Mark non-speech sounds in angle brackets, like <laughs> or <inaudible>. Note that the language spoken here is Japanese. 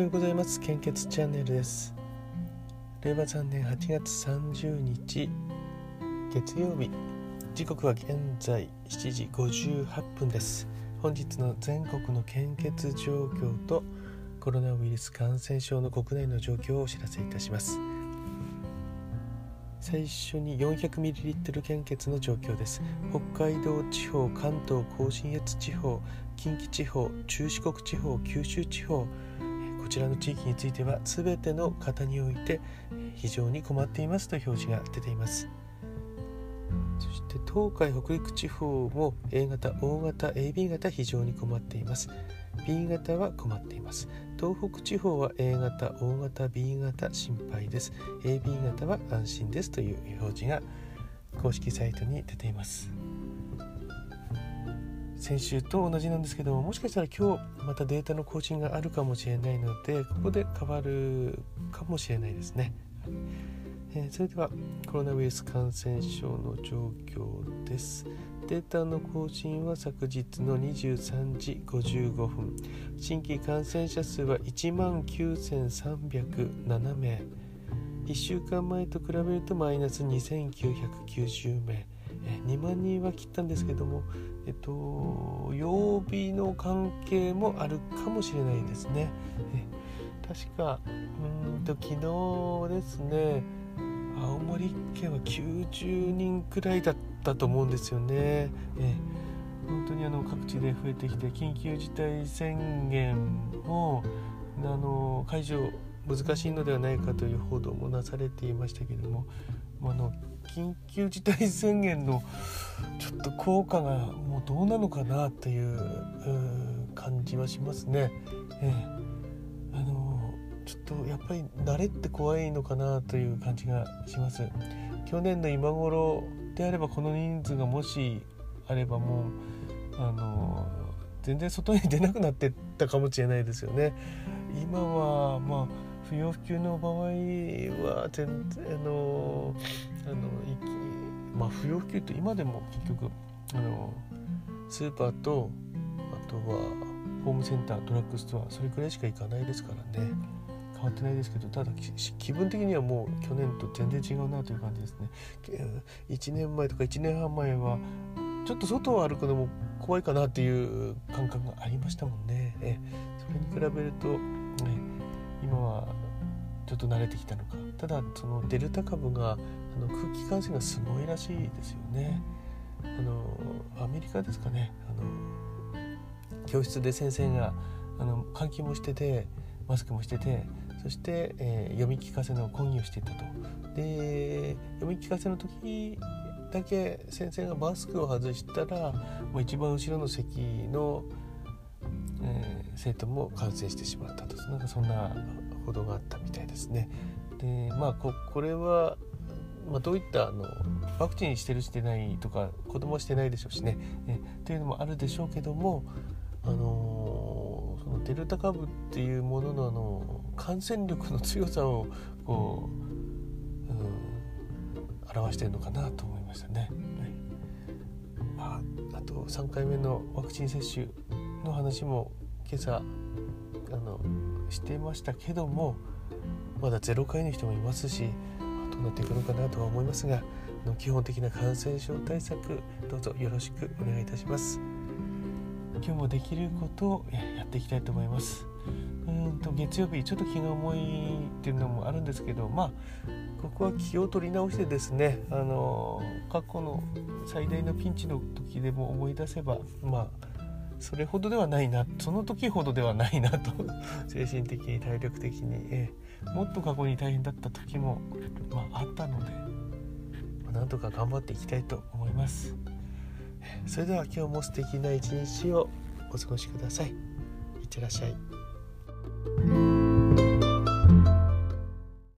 ようございます。献血チャンネルです。令和3年8月30日月曜日。時刻は現在7時58分です。本日の全国の献血状況とコロナウイルス感染症の国内の状況をお知らせいたします。最初に 400ml 献血の状況です。北海道地方関東甲信越地方近畿地方中四国地方九州地方ちらの地域については全ての方において非常に困っていますと表示が出ています。そして東海北陸地方も A 型 O 型 AB 型非常に困っています。B 型は困っています。東北地方は A 型 O 型 B 型心配です。AB 型は安心ですという表示が公式サイトに出ています。先週と同じなんですけどもしかしたら今日またデータの更新があるかもしれないのでここで変わるかもしれないですね、えー、それではコロナウイルス感染症の状況です。データの更新は昨日の23時55分。新規感染者数は1万9307名。1週間前と比べるとマイナス2990名。2万人は切ったんですけども、えっと、曜日の関係もあるかもしれないですね。確かうんと昨日ですね青森県は90人くらいだったと思うんですよね。え本当にあの各地で増えてきて緊急事態宣言もあの解除難しいのではないかという報道もなされていましたけれどもあの緊急事態宣言のちょっと効果がもうどうなのかなという感じはしますね。ええ、あのちょっとやっぱり慣れって怖いのかなという感じがします。去年の今頃であればこの人数がもしあればもうあの全然外に出なくなってったかもしれないですよね。今はまあ不要不急の場合は全然あのあのまあ不要不急って今でも結局あのスーパーとあとはホームセンタードラッグストアそれくらいしか行かないですからね。変わってないですけどただ気分的にはもう去年と全然違うなという感じですね。1年前とか1年半前はちょっと外を歩くのも怖いかなっていう感覚がありましたもんね。え。それに比べると、今はちょっと慣れてきたのか。ただそのデルタ株があの空気感染がすごいらしいですよね。あのアメリカですかね。あの教室で先生があの換気もしててマスクもしててそして、えー、読み聞かせの講義をしていたと。で読み聞かせの時だけ先生がマスクを外したらもう一番後ろの席の、生徒も感染してしまったとなんかそんな報道があったみたいですね。でまあここれは、まあ、どういったあのワクチンしてるしてないとか子供してないでしょうしね、えというのもあるでしょうけども、あのー、そのデルタ株っていうもののあの感染力の強さをこう、うん、表してるのかなと思いましたね。はいまあ、あと3回目のワクチン接種の話も今朝あのしてましたけどもまだ0回の人もいますしどうなっていくのかなとは思いますがの基本的な感染症対策どうぞよろしくお願いいたします。今日もできることをやっていきたいと思います。うんと月曜日ちょっと気が重いっていうのもあるんですけどまあここは気を取り直してですねあの過去の最大のピンチの時でも思い出せばまあそれほどではないなその時ほどではないなと <laughs> 精神的に体力的に、えー、もっと過去に大変だった時も、まあ、あったので、まあ、なんとか頑張っていきたいと思います。それでは今日も素敵な一日をお過ごしください。いってらっしゃい。